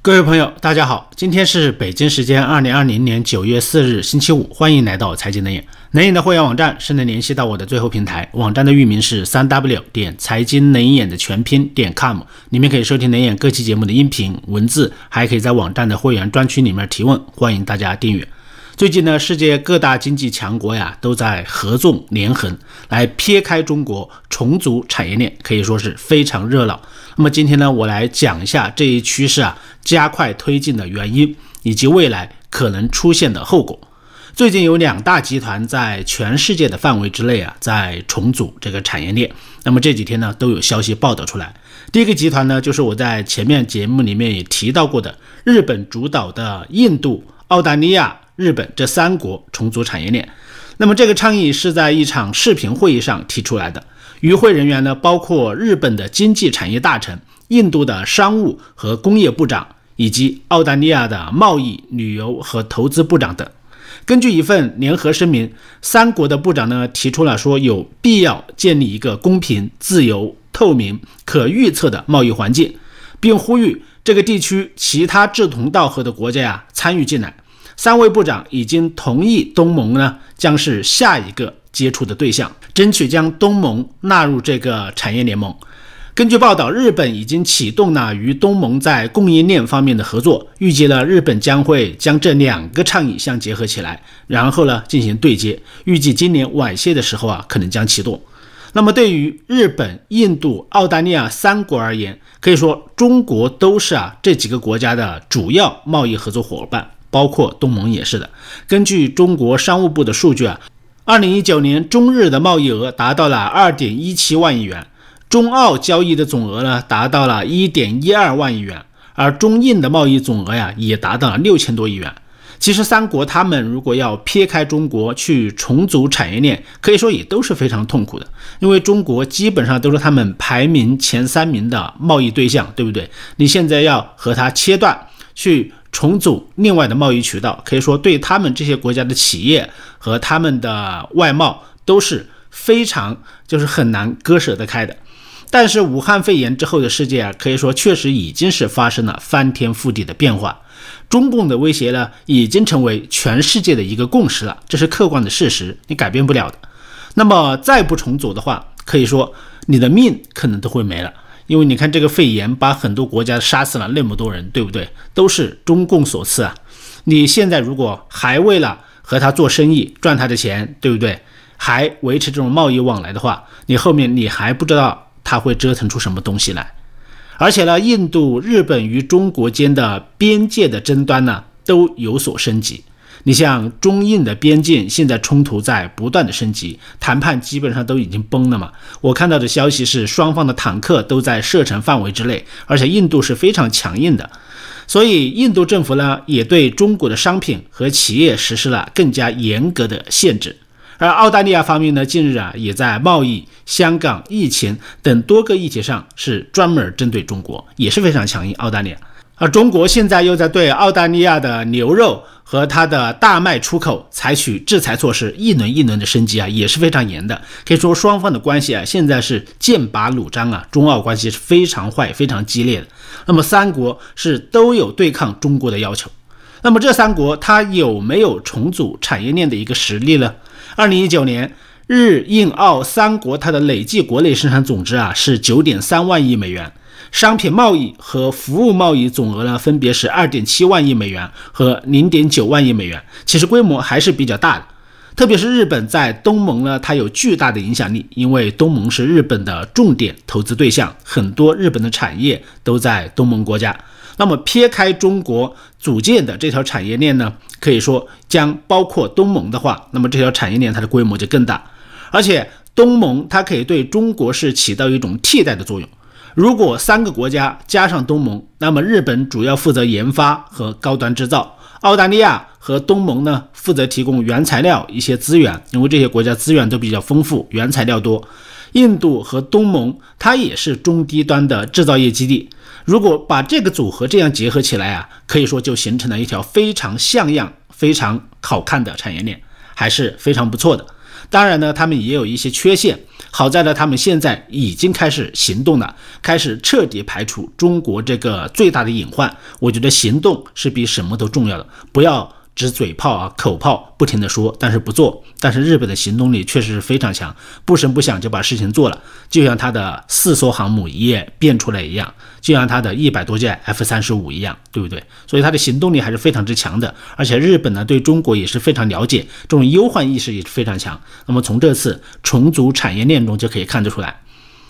各位朋友，大家好，今天是北京时间二零二零年九月四日，星期五，欢迎来到财经能眼。能眼的会员网站是能联系到我的最后平台，网站的域名是三 w 点财经能眼的全拼点 com，里面可以收听能眼各期节目的音频、文字，还可以在网站的会员专区里面提问，欢迎大家订阅。最近呢，世界各大经济强国呀都在合纵连横，来撇开中国重组产业链，可以说是非常热闹。那么今天呢，我来讲一下这一趋势啊加快推进的原因，以及未来可能出现的后果。最近有两大集团在全世界的范围之内啊，在重组这个产业链。那么这几天呢，都有消息报道出来。第一个集团呢，就是我在前面节目里面也提到过的，日本主导的印度、澳大利亚。日本这三国重组产业链，那么这个倡议是在一场视频会议上提出来的。与会人员呢，包括日本的经济产业大臣、印度的商务和工业部长，以及澳大利亚的贸易、旅游和投资部长等。根据一份联合声明，三国的部长呢提出了说有必要建立一个公平、自由、透明、可预测的贸易环境，并呼吁这个地区其他志同道合的国家呀参与进来。三位部长已经同意，东盟呢将是下一个接触的对象，争取将东盟纳入这个产业联盟。根据报道，日本已经启动了与东盟在供应链方面的合作，预计呢日本将会将这两个倡议相结合起来，然后呢进行对接。预计今年晚些的时候啊，可能将启动。那么对于日本、印度、澳大利亚三国而言，可以说中国都是啊这几个国家的主要贸易合作伙伴。包括东盟也是的。根据中国商务部的数据啊，二零一九年中日的贸易额达到了二点一七万亿元，中澳交易的总额呢达到了一点一二万亿元，而中印的贸易总额呀也达到了六千多亿元。其实三国他们如果要撇开中国去重组产业链，可以说也都是非常痛苦的，因为中国基本上都是他们排名前三名的贸易对象，对不对？你现在要和它切断去。重组另外的贸易渠道，可以说对他们这些国家的企业和他们的外贸都是非常就是很难割舍得开的。但是武汉肺炎之后的世界啊，可以说确实已经是发生了翻天覆地的变化。中共的威胁呢，已经成为全世界的一个共识了，这是客观的事实，你改变不了的。那么再不重组的话，可以说你的命可能都会没了。因为你看这个肺炎把很多国家杀死了那么多人，对不对？都是中共所赐啊！你现在如果还为了和他做生意赚他的钱，对不对？还维持这种贸易往来的话，你后面你还不知道他会折腾出什么东西来。而且呢，印度、日本与中国间的边界的争端呢都有所升级。你像中印的边境，现在冲突在不断的升级，谈判基本上都已经崩了嘛。我看到的消息是，双方的坦克都在射程范围之内，而且印度是非常强硬的，所以印度政府呢也对中国的商品和企业实施了更加严格的限制。而澳大利亚方面呢，近日啊也在贸易、香港、疫情等多个议题上是专门针对中国，也是非常强硬。澳大利亚。而中国现在又在对澳大利亚的牛肉和它的大麦出口采取制裁措施，一轮一轮的升级啊，也是非常严的。可以说双方的关系啊，现在是剑拔弩张啊，中澳关系是非常坏、非常激烈的。那么三国是都有对抗中国的要求。那么这三国它有没有重组产业链的一个实力呢？二零一九年，日印澳三国它的累计国内生产总值啊是九点三万亿美元。商品贸易和服务贸易总额呢，分别是二点七万亿美元和零点九万亿美元，其实规模还是比较大的。特别是日本在东盟呢，它有巨大的影响力，因为东盟是日本的重点投资对象，很多日本的产业都在东盟国家。那么撇开中国组建的这条产业链呢，可以说将包括东盟的话，那么这条产业链它的规模就更大，而且东盟它可以对中国是起到一种替代的作用。如果三个国家加上东盟，那么日本主要负责研发和高端制造，澳大利亚和东盟呢负责提供原材料一些资源，因为这些国家资源都比较丰富，原材料多。印度和东盟它也是中低端的制造业基地。如果把这个组合这样结合起来啊，可以说就形成了一条非常像样、非常好看的产业链，还是非常不错的。当然呢，他们也有一些缺陷。好在呢，他们现在已经开始行动了，开始彻底排除中国这个最大的隐患。我觉得行动是比什么都重要的，不要。只嘴炮啊，口炮不停的说，但是不做。但是日本的行动力确实是非常强，不声不响就把事情做了，就像他的四艘航母一夜变出来一样，就像他的一百多架 F 三十五一样，对不对？所以他的行动力还是非常之强的。而且日本呢，对中国也是非常了解，这种忧患意识也是非常强。那么从这次重组产业链中就可以看得出来。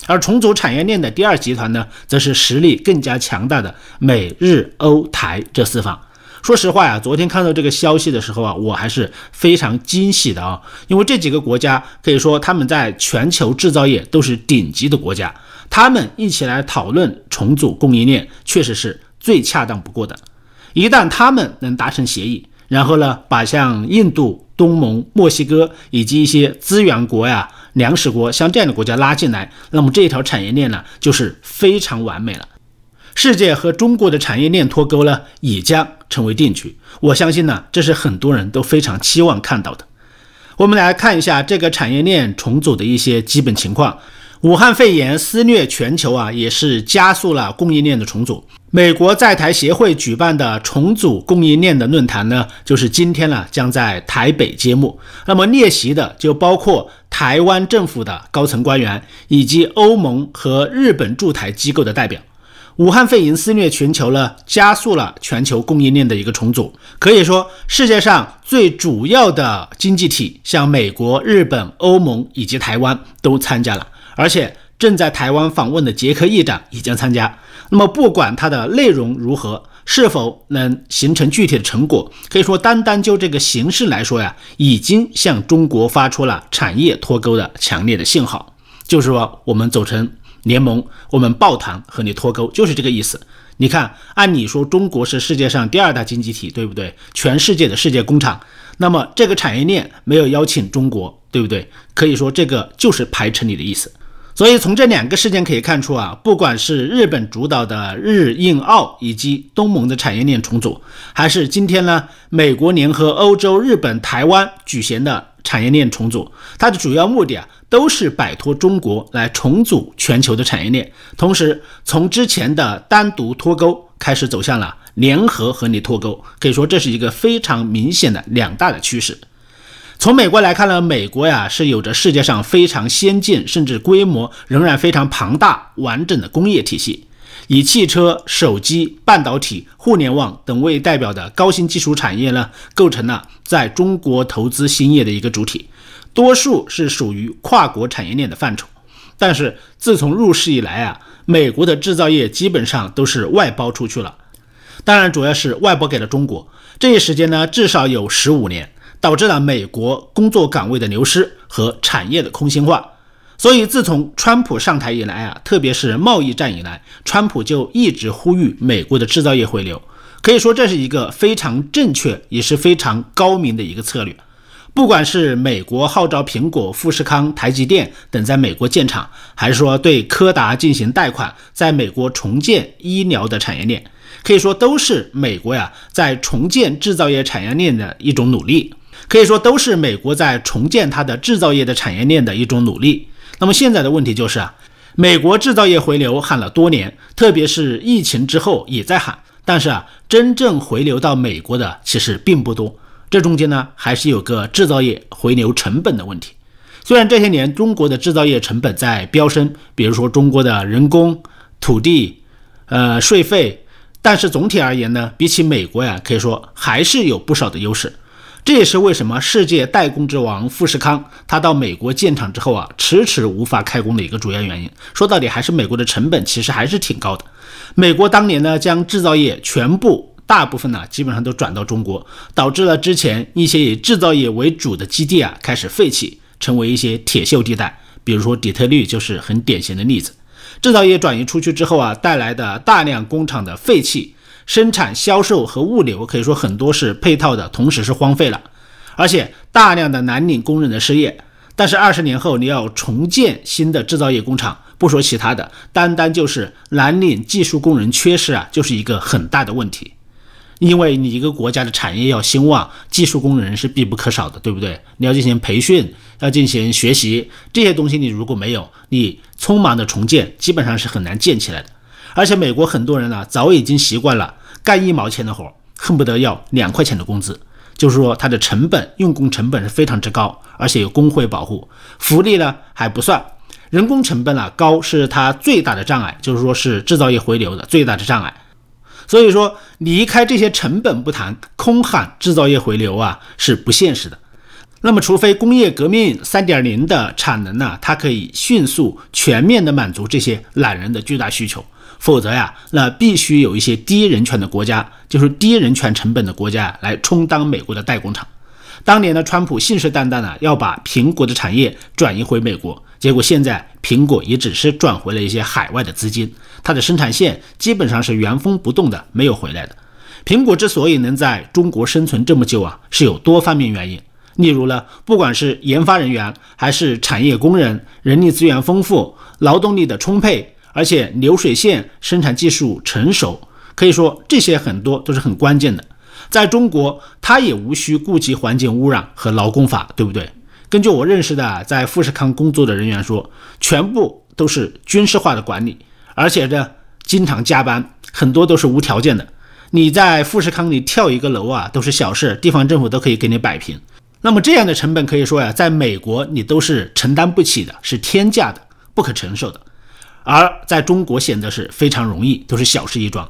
而重组产业链的第二集团呢，则是实力更加强大的美日欧台这四方。说实话呀，昨天看到这个消息的时候啊，我还是非常惊喜的啊，因为这几个国家可以说他们在全球制造业都是顶级的国家，他们一起来讨论重组供应链，确实是最恰当不过的。一旦他们能达成协议，然后呢，把像印度、东盟、墨西哥以及一些资源国呀、粮食国像这样的国家拉进来，那么这一条产业链呢，就是非常完美了。世界和中国的产业链脱钩呢，也将成为定局。我相信呢，这是很多人都非常期望看到的。我们来看一下这个产业链重组的一些基本情况。武汉肺炎肆虐全球啊，也是加速了供应链的重组。美国在台协会举办的重组供应链的论坛呢，就是今天呢将在台北揭幕。那么列席的就包括台湾政府的高层官员，以及欧盟和日本驻台机构的代表。武汉肺炎肆虐全球了，加速了全球供应链的一个重组。可以说，世界上最主要的经济体，像美国、日本、欧盟以及台湾都参加了，而且正在台湾访问的捷克议长也将参加。那么，不管它的内容如何，是否能形成具体的成果，可以说，单单就这个形式来说呀，已经向中国发出了产业脱钩的强烈的信号，就是说，我们走成。联盟，我们抱团和你脱钩，就是这个意思。你看，按理说中国是世界上第二大经济体，对不对？全世界的世界工厂，那么这个产业链没有邀请中国，对不对？可以说这个就是排斥你的意思。所以从这两个事件可以看出啊，不管是日本主导的日印澳以及东盟的产业链重组，还是今天呢美国联合欧洲、日本、台湾举行的。产业链重组，它的主要目的啊，都是摆脱中国来重组全球的产业链，同时从之前的单独脱钩开始走向了联合和你脱钩，可以说这是一个非常明显的两大的趋势。从美国来看呢，美国呀是有着世界上非常先进，甚至规模仍然非常庞大、完整的工业体系。以汽车、手机、半导体、互联网等为代表的高新技术产业呢，构成了在中国投资兴业的一个主体，多数是属于跨国产业链的范畴。但是自从入市以来啊，美国的制造业基本上都是外包出去了，当然主要是外包给了中国。这一时间呢，至少有十五年，导致了美国工作岗位的流失和产业的空心化。所以，自从川普上台以来啊，特别是贸易战以来，川普就一直呼吁美国的制造业回流。可以说，这是一个非常正确也是非常高明的一个策略。不管是美国号召苹果、富士康、台积电等在美国建厂，还是说对柯达进行贷款，在美国重建医疗的产业链，可以说都是美国呀在重建制造业产业链的一种努力。可以说，都是美国在重建它的制造业的产业链的一种努力。那么现在的问题就是啊，美国制造业回流喊了多年，特别是疫情之后也在喊，但是啊，真正回流到美国的其实并不多。这中间呢，还是有个制造业回流成本的问题。虽然这些年中国的制造业成本在飙升，比如说中国的人工、土地、呃税费，但是总体而言呢，比起美国呀，可以说还是有不少的优势。这也是为什么世界代工之王富士康，他到美国建厂之后啊，迟迟无法开工的一个主要原因。说到底，还是美国的成本其实还是挺高的。美国当年呢，将制造业全部、大部分呢，基本上都转到中国，导致了之前一些以制造业为主的基地啊，开始废弃，成为一些铁锈地带。比如说底特律就是很典型的例子。制造业转移出去之后啊，带来的大量工厂的废弃。生产、销售和物流可以说很多是配套的，同时是荒废了，而且大量的蓝领工人的失业。但是二十年后你要重建新的制造业工厂，不说其他的，单单就是蓝领技术工人缺失啊，就是一个很大的问题。因为你一个国家的产业要兴旺，技术工人是必不可少的，对不对？你要进行培训，要进行学习，这些东西你如果没有，你匆忙的重建，基本上是很难建起来的。而且美国很多人呢，早已经习惯了干一毛钱的活，恨不得要两块钱的工资，就是说它的成本用工成本是非常之高，而且有工会保护，福利呢还不算，人工成本啊高是它最大的障碍，就是说是制造业回流的最大的障碍。所以说，离开这些成本不谈，空喊制造业回流啊是不现实的。那么，除非工业革命三点零的产能呢，它可以迅速全面的满足这些懒人的巨大需求，否则呀，那必须有一些低人权的国家，就是低人权成本的国家来充当美国的代工厂。当年的川普信誓旦旦的要把苹果的产业转移回美国，结果现在苹果也只是转回了一些海外的资金，它的生产线基本上是原封不动的没有回来的。苹果之所以能在中国生存这么久啊，是有多方面原因。例如呢，不管是研发人员还是产业工人，人力资源丰富，劳动力的充沛，而且流水线生产技术成熟，可以说这些很多都是很关键的。在中国，它也无需顾及环境污染和劳工法，对不对？根据我认识的在富士康工作的人员说，全部都是军事化的管理，而且呢，经常加班，很多都是无条件的。你在富士康里跳一个楼啊，都是小事，地方政府都可以给你摆平。那么这样的成本可以说呀，在美国你都是承担不起的，是天价的，不可承受的。而在中国显得是非常容易，都是小事一桩。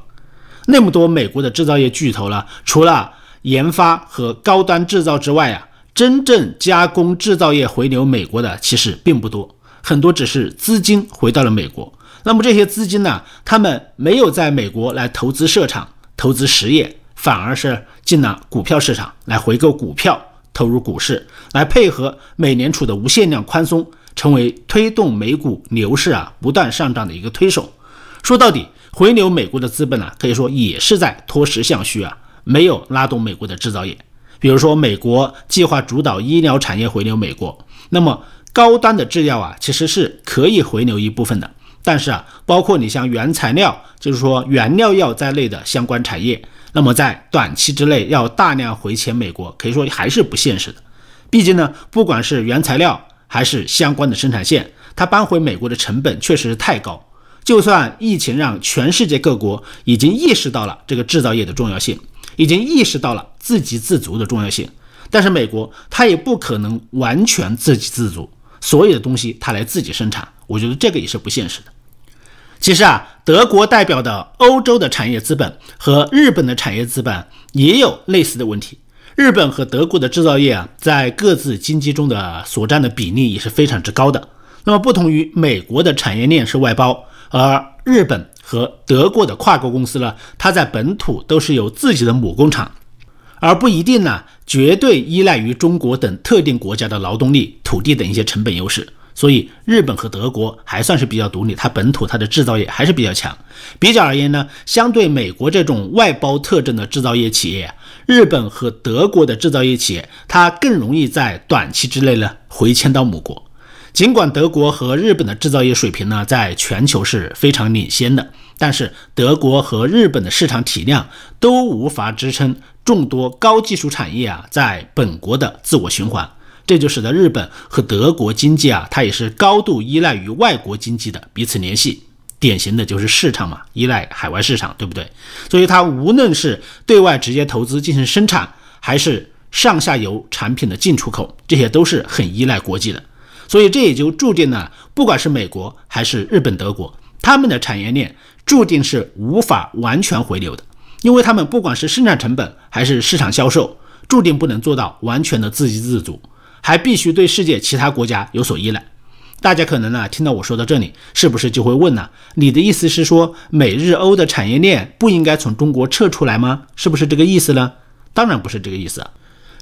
那么多美国的制造业巨头了，除了研发和高端制造之外啊，真正加工制造业回流美国的其实并不多，很多只是资金回到了美国。那么这些资金呢，他们没有在美国来投资设厂、投资实业，反而是进了股票市场来回购股票，投入股市，来配合美联储的无限量宽松，成为推动美股牛市啊不断上涨的一个推手。说到底。回流美国的资本呢，可以说也是在脱实向虚啊，没有拉动美国的制造业。比如说，美国计划主导医疗产业回流美国，那么高端的制药啊，其实是可以回流一部分的。但是啊，包括你像原材料，就是说原料药在内的相关产业，那么在短期之内要大量回迁美国，可以说还是不现实的。毕竟呢，不管是原材料还是相关的生产线，它搬回美国的成本确实是太高。就算疫情让全世界各国已经意识到了这个制造业的重要性，已经意识到了自给自足的重要性，但是美国它也不可能完全自给自足，所有的东西它来自己生产，我觉得这个也是不现实的。其实啊，德国代表的欧洲的产业资本和日本的产业资本也有类似的问题。日本和德国的制造业啊，在各自经济中的所占的比例也是非常之高的。那么不同于美国的产业链是外包。而日本和德国的跨国公司呢，它在本土都是有自己的母工厂，而不一定呢绝对依赖于中国等特定国家的劳动力、土地等一些成本优势。所以日本和德国还算是比较独立，它本土它的制造业还是比较强。比较而言呢，相对美国这种外包特征的制造业企业，日本和德国的制造业企业，它更容易在短期之内呢回迁到母国。尽管德国和日本的制造业水平呢，在全球是非常领先的，但是德国和日本的市场体量都无法支撑众多高技术产业啊在本国的自我循环，这就使得日本和德国经济啊，它也是高度依赖于外国经济的彼此联系，典型的就是市场嘛，依赖海外市场，对不对？所以它无论是对外直接投资进行生产，还是上下游产品的进出口，这些都是很依赖国际的。所以这也就注定了，不管是美国还是日本、德国，他们的产业链注定是无法完全回流的，因为他们不管是生产成本还是市场销售，注定不能做到完全的自给自足，还必须对世界其他国家有所依赖。大家可能呢听到我说到这里，是不是就会问呢？你的意思是说，美日欧的产业链不应该从中国撤出来吗？是不是这个意思呢？当然不是这个意思，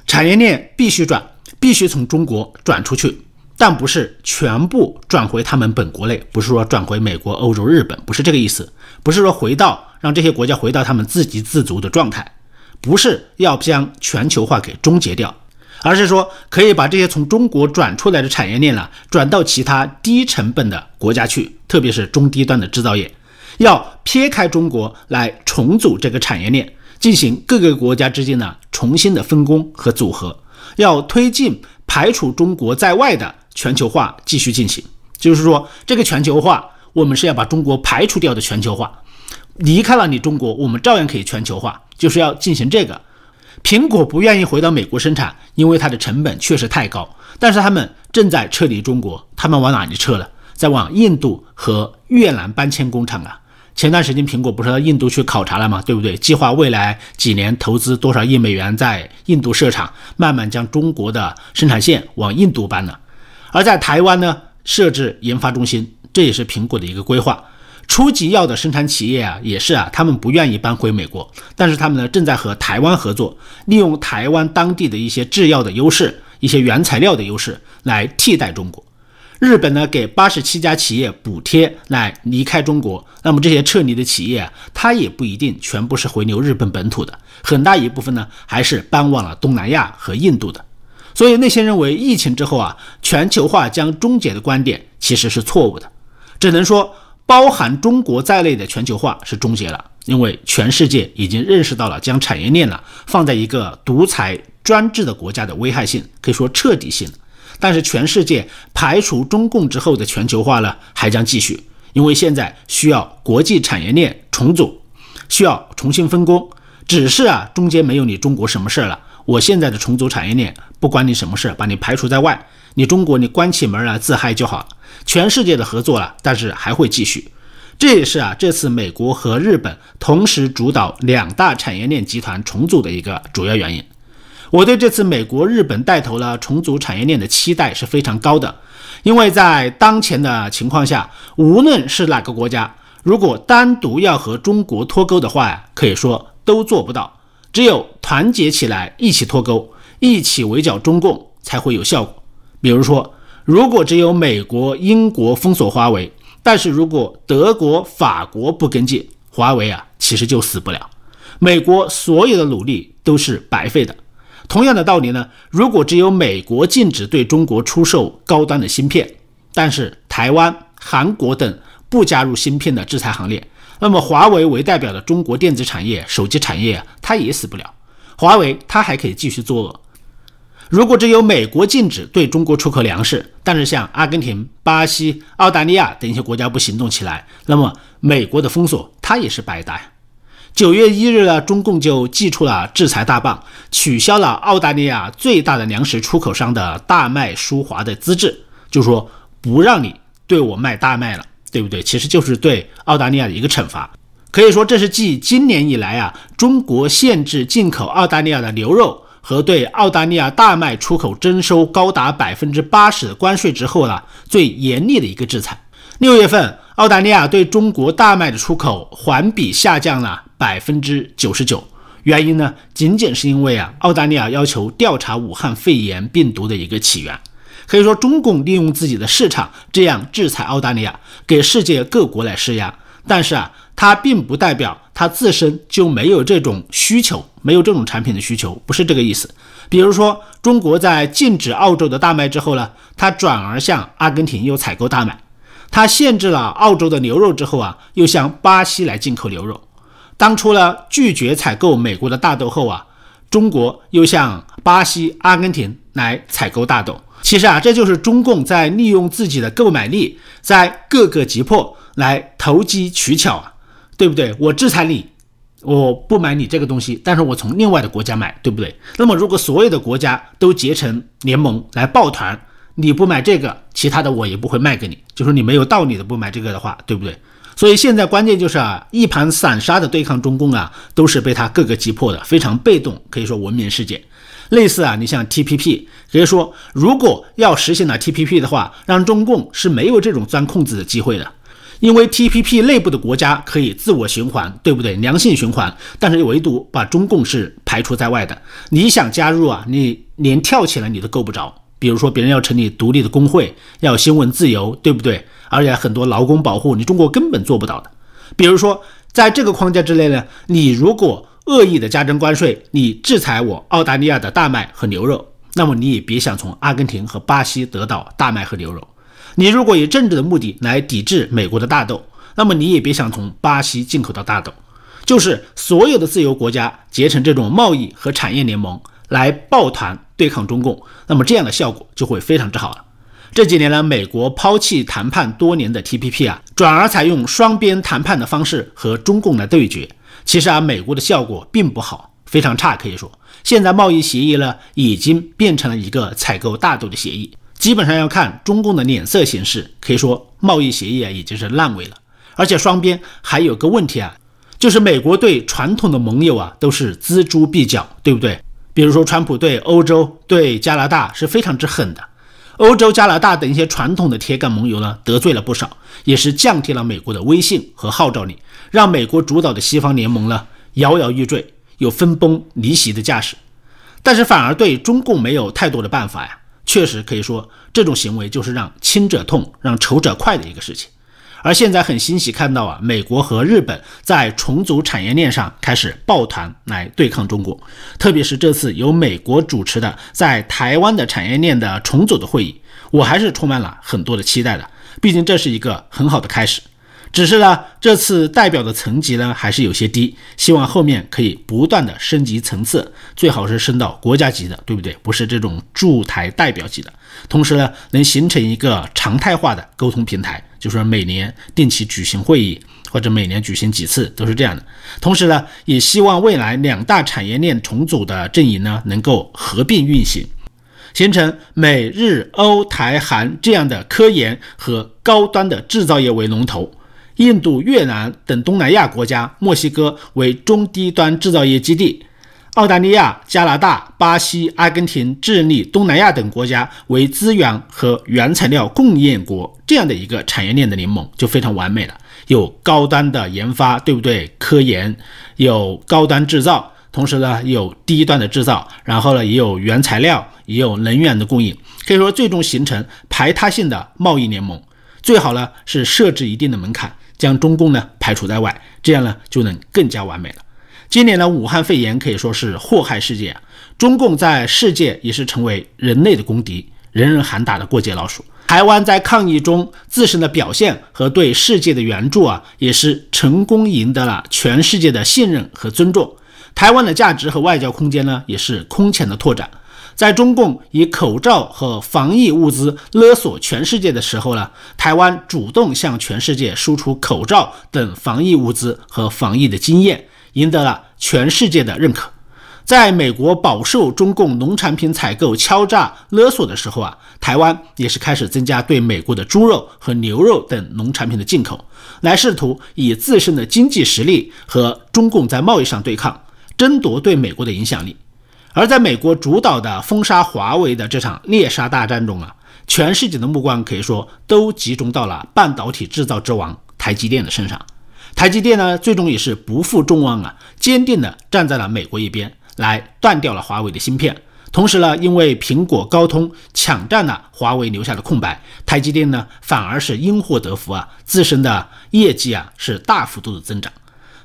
产业链必须转，必须从中国转出去。但不是全部转回他们本国内，不是说转回美国、欧洲、日本，不是这个意思，不是说回到让这些国家回到他们自给自足的状态，不是要将全球化给终结掉，而是说可以把这些从中国转出来的产业链呢，转到其他低成本的国家去，特别是中低端的制造业，要撇开中国来重组这个产业链，进行各个国家之间的重新的分工和组合，要推进排除中国在外的全球化继续进行。就是说，这个全球化，我们是要把中国排除掉的全球化，离开了你中国，我们照样可以全球化，就是要进行这个。苹果不愿意回到美国生产，因为它的成本确实太高。但是他们正在撤离中国，他们往哪里撤了？在往印度和越南搬迁工厂啊。前段时间苹果不是到印度去考察了吗？对不对？计划未来几年投资多少亿美元在印度设厂，慢慢将中国的生产线往印度搬了。而在台湾呢？设置研发中心，这也是苹果的一个规划。初级药的生产企业啊，也是啊，他们不愿意搬回美国，但是他们呢正在和台湾合作，利用台湾当地的一些制药的优势、一些原材料的优势来替代中国。日本呢给八十七家企业补贴来离开中国，那么这些撤离的企业啊，它也不一定全部是回流日本本土的，很大一部分呢还是搬往了东南亚和印度的。所以那些认为疫情之后啊，全球化将终结的观点其实是错误的。只能说，包含中国在内的全球化是终结了，因为全世界已经认识到了将产业链呢放在一个独裁专制的国家的危害性，可以说彻底性。但是全世界排除中共之后的全球化呢还将继续，因为现在需要国际产业链重组，需要重新分工。只是啊，中间没有你中国什么事儿了。我现在的重组产业链不关你什么事，把你排除在外。你中国，你关起门来自嗨就好了。全世界的合作了，但是还会继续。这也是啊，这次美国和日本同时主导两大产业链集团重组的一个主要原因。我对这次美国、日本带头了重组产业链的期待是非常高的，因为在当前的情况下，无论是哪个国家，如果单独要和中国脱钩的话呀，可以说都做不到。只有团结起来，一起脱钩，一起围剿中共，才会有效果。比如说，如果只有美国、英国封锁华为，但是如果德国、法国不跟进，华为啊，其实就死不了。美国所有的努力都是白费的。同样的道理呢，如果只有美国禁止对中国出售高端的芯片，但是台湾、韩国等不加入芯片的制裁行列。那么，华为为代表的中国电子产业、手机产业，它也死不了。华为它还可以继续作恶。如果只有美国禁止对中国出口粮食，但是像阿根廷、巴西、澳大利亚等一些国家不行动起来，那么美国的封锁它也是白搭呀。九月一日呢，中共就祭出了制裁大棒，取消了澳大利亚最大的粮食出口商的大麦舒华的资质，就说不让你对我卖大麦了。对不对？其实就是对澳大利亚的一个惩罚，可以说这是继今年以来啊，中国限制进口澳大利亚的牛肉和对澳大利亚大麦出口征收高达百分之八十的关税之后呢，最严厉的一个制裁。六月份，澳大利亚对中国大麦的出口环比下降了百分之九十九，原因呢，仅仅是因为啊，澳大利亚要求调查武汉肺炎病毒的一个起源。可以说，中共利用自己的市场这样制裁澳大利亚，给世界各国来施压。但是啊，它并不代表它自身就没有这种需求，没有这种产品的需求，不是这个意思。比如说，中国在禁止澳洲的大麦之后呢，它转而向阿根廷又采购大麦；它限制了澳洲的牛肉之后啊，又向巴西来进口牛肉。当初呢，拒绝采购美国的大豆后啊，中国又向巴西、阿根廷来采购大豆。其实啊，这就是中共在利用自己的购买力，在各个击破来投机取巧啊，对不对？我制裁你，我不买你这个东西，但是我从另外的国家买，对不对？那么如果所有的国家都结成联盟来抱团，你不买这个，其他的我也不会卖给你，就说你没有道理的不买这个的话，对不对？所以现在关键就是啊，一盘散沙的对抗中共啊，都是被他各个击破的，非常被动，可以说闻名世界。类似啊，你像 TPP，可以说如果要实现了 TPP 的话，让中共是没有这种钻空子的机会的，因为 TPP 内部的国家可以自我循环，对不对？良性循环，但是唯独把中共是排除在外的。你想加入啊，你连跳起来你都够不着。比如说别人要成立独立的工会，要新闻自由，对不对？而且很多劳工保护，你中国根本做不到的。比如说在这个框架之内呢，你如果恶意的加征关税，你制裁我澳大利亚的大麦和牛肉，那么你也别想从阿根廷和巴西得到大麦和牛肉。你如果以政治的目的来抵制美国的大豆，那么你也别想从巴西进口到大豆。就是所有的自由国家结成这种贸易和产业联盟来抱团对抗中共，那么这样的效果就会非常之好了。这几年呢，美国抛弃谈判多年的 TPP 啊，转而采用双边谈判的方式和中共来对决。其实啊，美国的效果并不好，非常差，可以说现在贸易协议呢已经变成了一个采购大豆的协议，基本上要看中共的脸色行事。可以说贸易协议啊已经是烂尾了。而且双边还有个问题啊。就是美国对传统的盟友啊都是锱铢必较，对不对？比如说川普对欧洲、对加拿大是非常之狠的，欧洲、加拿大等一些传统的铁杆盟友呢得罪了不少，也是降低了美国的威信和号召力，让美国主导的西方联盟呢摇摇欲坠，有分崩离析的架势。但是反而对中共没有太多的办法呀，确实可以说这种行为就是让亲者痛，让仇者快的一个事情。而现在很欣喜看到啊，美国和日本在重组产业链上开始抱团来对抗中国，特别是这次由美国主持的在台湾的产业链的重组的会议，我还是充满了很多的期待的。毕竟这是一个很好的开始。只是呢，这次代表的层级呢还是有些低，希望后面可以不断的升级层次，最好是升到国家级的，对不对？不是这种驻台代表级的。同时呢，能形成一个常态化的沟通平台，就是每年定期举行会议，或者每年举行几次都是这样的。同时呢，也希望未来两大产业链重组的阵营呢能够合并运行，形成美日欧台韩这样的科研和高端的制造业为龙头。印度、越南等东南亚国家，墨西哥为中低端制造业基地；澳大利亚、加拿大、巴西、阿根廷、智利、东南亚等国家为资源和原材料供应国，这样的一个产业链的联盟就非常完美了。有高端的研发，对不对？科研有高端制造，同时呢有低端的制造，然后呢也有原材料，也有能源的供应，可以说最终形成排他性的贸易联盟。最好呢是设置一定的门槛。将中共呢排除在外，这样呢就能更加完美了。今年呢，武汉肺炎可以说是祸害世界，啊中共在世界也是成为人类的公敌，人人喊打的过街老鼠。台湾在抗疫中自身的表现和对世界的援助啊，也是成功赢得了全世界的信任和尊重。台湾的价值和外交空间呢，也是空前的拓展。在中共以口罩和防疫物资勒索全世界的时候呢，台湾主动向全世界输出口罩等防疫物资和防疫的经验，赢得了全世界的认可。在美国饱受中共农产品采购敲诈勒索的时候啊，台湾也是开始增加对美国的猪肉和牛肉等农产品的进口，来试图以自身的经济实力和中共在贸易上对抗，争夺对美国的影响力。而在美国主导的封杀华为的这场猎杀大战中啊，全世界的目光可以说都集中到了半导体制造之王台积电的身上。台积电呢，最终也是不负众望啊，坚定地站在了美国一边，来断掉了华为的芯片。同时呢，因为苹果、高通抢占了华为留下的空白，台积电呢反而是因祸得福啊，自身的业绩啊是大幅度的增长。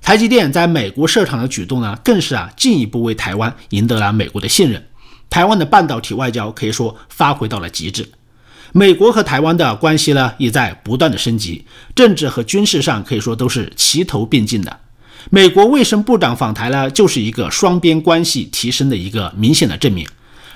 台积电在美国设厂的举动呢，更是啊进一步为台湾赢得了美国的信任。台湾的半导体外交可以说发挥到了极致。美国和台湾的关系呢，也在不断的升级，政治和军事上可以说都是齐头并进的。美国卫生部长访台呢，就是一个双边关系提升的一个明显的证明。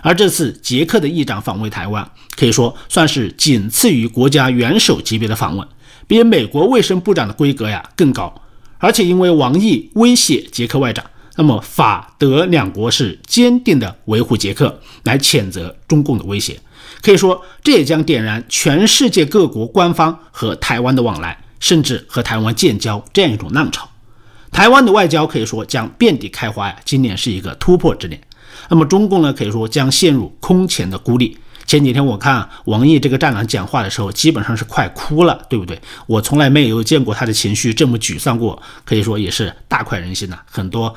而这次捷克的议长访问台湾，可以说算是仅次于国家元首级别的访问，比美国卫生部长的规格呀更高。而且因为王毅威胁捷克外长，那么法德两国是坚定的维护捷克，来谴责中共的威胁。可以说，这也将点燃全世界各国官方和台湾的往来，甚至和台湾建交这样一种浪潮。台湾的外交可以说将遍地开花呀！今年是一个突破之年。那么中共呢，可以说将陷入空前的孤立。前几天我看王毅这个战狼讲话的时候，基本上是快哭了，对不对？我从来没有见过他的情绪这么沮丧过，可以说也是大快人心呐。很多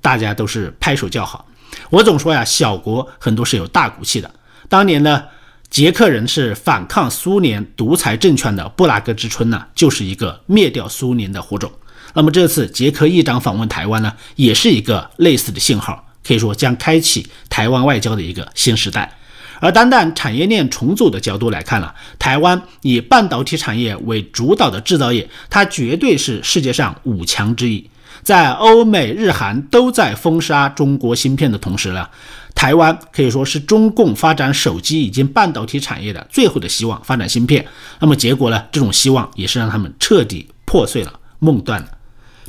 大家都是拍手叫好。我总说呀，小国很多是有大骨气的。当年呢，捷克人是反抗苏联独裁政权的布拉格之春呢，就是一个灭掉苏联的火种。那么这次捷克议长访问台湾呢，也是一个类似的信号，可以说将开启台湾外交的一个新时代。而单单产业链重组的角度来看呢，台湾以半导体产业为主导的制造业，它绝对是世界上五强之一。在欧美日韩都在封杀中国芯片的同时呢，台湾可以说是中共发展手机以及半导体产业的最后的希望，发展芯片。那么结果呢，这种希望也是让他们彻底破碎了，梦断了。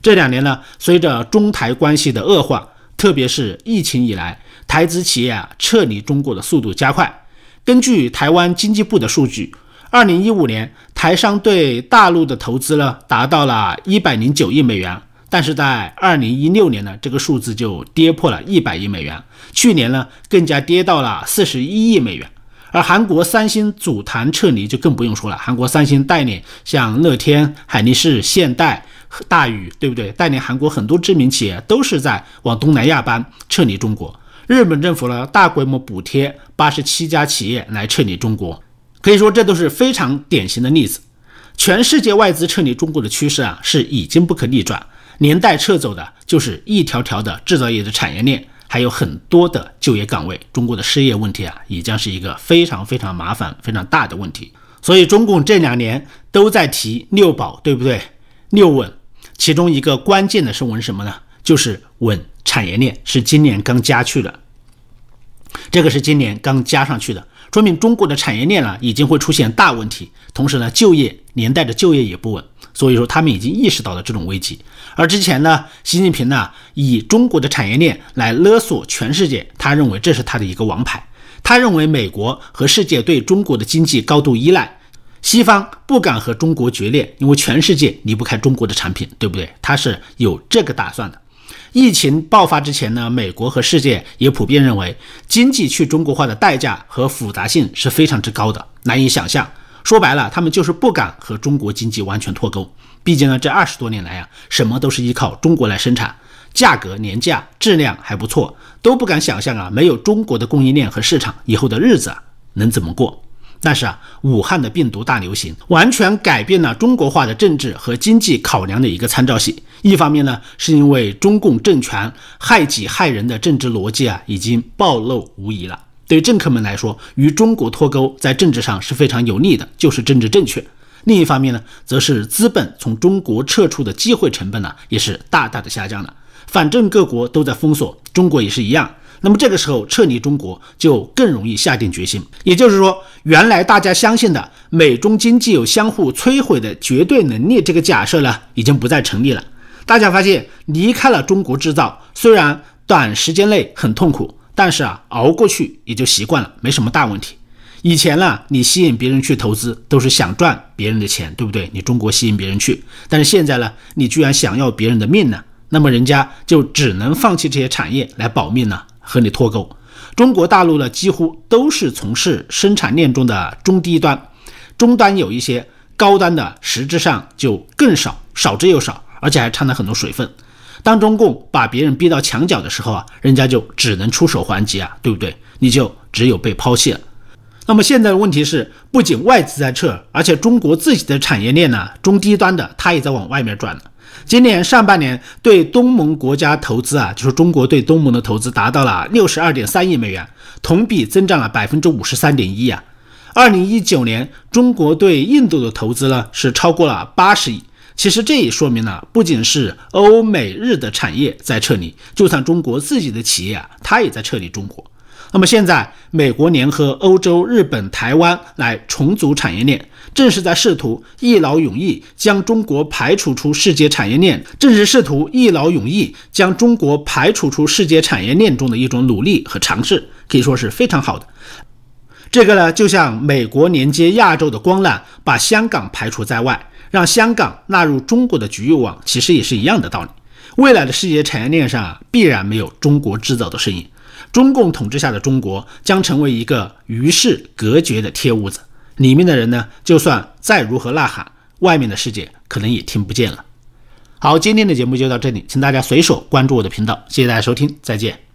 这两年呢，随着中台关系的恶化，特别是疫情以来，台资企业啊撤离中国的速度加快。根据台湾经济部的数据，二零一五年台商对大陆的投资呢达到了一百零九亿美元，但是在二零一六年呢，这个数字就跌破了一百亿美元，去年呢更加跌到了四十一亿美元。而韩国三星组团撤离就更不用说了，韩国三星带领像乐天、海力士、现代。大宇对不对？带领韩国很多知名企业都是在往东南亚搬，撤离中国。日本政府呢，大规模补贴八十七家企业来撤离中国，可以说这都是非常典型的例子。全世界外资撤离中国的趋势啊，是已经不可逆转，连带撤走的就是一条条的制造业的产业链，还有很多的就业岗位。中国的失业问题啊，也将是一个非常非常麻烦、非常大的问题。所以中共这两年都在提六保，对不对？六稳。其中一个关键的是稳什么呢？就是稳产业链，是今年刚加去的。这个是今年刚加上去的，说明中国的产业链呢已经会出现大问题。同时呢，就业连带着就业也不稳，所以说他们已经意识到了这种危机。而之前呢，习近平呢以中国的产业链来勒索全世界，他认为这是他的一个王牌。他认为美国和世界对中国的经济高度依赖。西方不敢和中国决裂，因为全世界离不开中国的产品，对不对？他是有这个打算的。疫情爆发之前呢，美国和世界也普遍认为，经济去中国化的代价和复杂性是非常之高的，难以想象。说白了，他们就是不敢和中国经济完全脱钩。毕竟呢，这二十多年来啊，什么都是依靠中国来生产，价格廉价，质量还不错，都不敢想象啊，没有中国的供应链和市场，以后的日子啊，能怎么过？但是啊，武汉的病毒大流行完全改变了中国化的政治和经济考量的一个参照系。一方面呢，是因为中共政权害己害人的政治逻辑啊，已经暴露无遗了。对政客们来说，与中国脱钩在政治上是非常有利的，就是政治正确。另一方面呢，则是资本从中国撤出的机会成本呢，也是大大的下降了。反正各国都在封锁，中国也是一样。那么这个时候撤离中国就更容易下定决心，也就是说，原来大家相信的美中经济有相互摧毁的绝对能力这个假设呢，已经不再成立了。大家发现离开了中国制造，虽然短时间内很痛苦，但是啊，熬过去也就习惯了，没什么大问题。以前呢，你吸引别人去投资，都是想赚别人的钱，对不对？你中国吸引别人去，但是现在呢，你居然想要别人的命呢，那么人家就只能放弃这些产业来保命了。和你脱钩，中国大陆呢几乎都是从事生产链中的中低端，中端有一些高端的，实质上就更少，少之又少，而且还掺了很多水分。当中共把别人逼到墙角的时候啊，人家就只能出手还击啊，对不对？你就只有被抛弃了。那么现在的问题是，不仅外资在撤，而且中国自己的产业链呢，中低端的它也在往外面转了。今年上半年对东盟国家投资啊，就是中国对东盟的投资达到了六十二点三亿美元，同比增长了百分之五十三点一啊。二零一九年中国对印度的投资呢是超过了八十亿。其实这也说明了，不仅是欧美日的产业在撤离，就算中国自己的企业啊，它也在撤离中国。那么现在，美国联合欧洲、日本、台湾来重组产业链，正是在试图一劳永逸将中国排除出世界产业链，正是试图一劳永逸将中国排除出世界产业链中的一种努力和尝试，可以说是非常好的。这个呢，就像美国连接亚洲的光缆把香港排除在外，让香港纳入中国的局域网，其实也是一样的道理。未来的世界产业链上啊，必然没有中国制造的身影。中共统治下的中国将成为一个与世隔绝的铁屋子，里面的人呢，就算再如何呐喊，外面的世界可能也听不见了。好，今天的节目就到这里，请大家随手关注我的频道，谢谢大家收听，再见。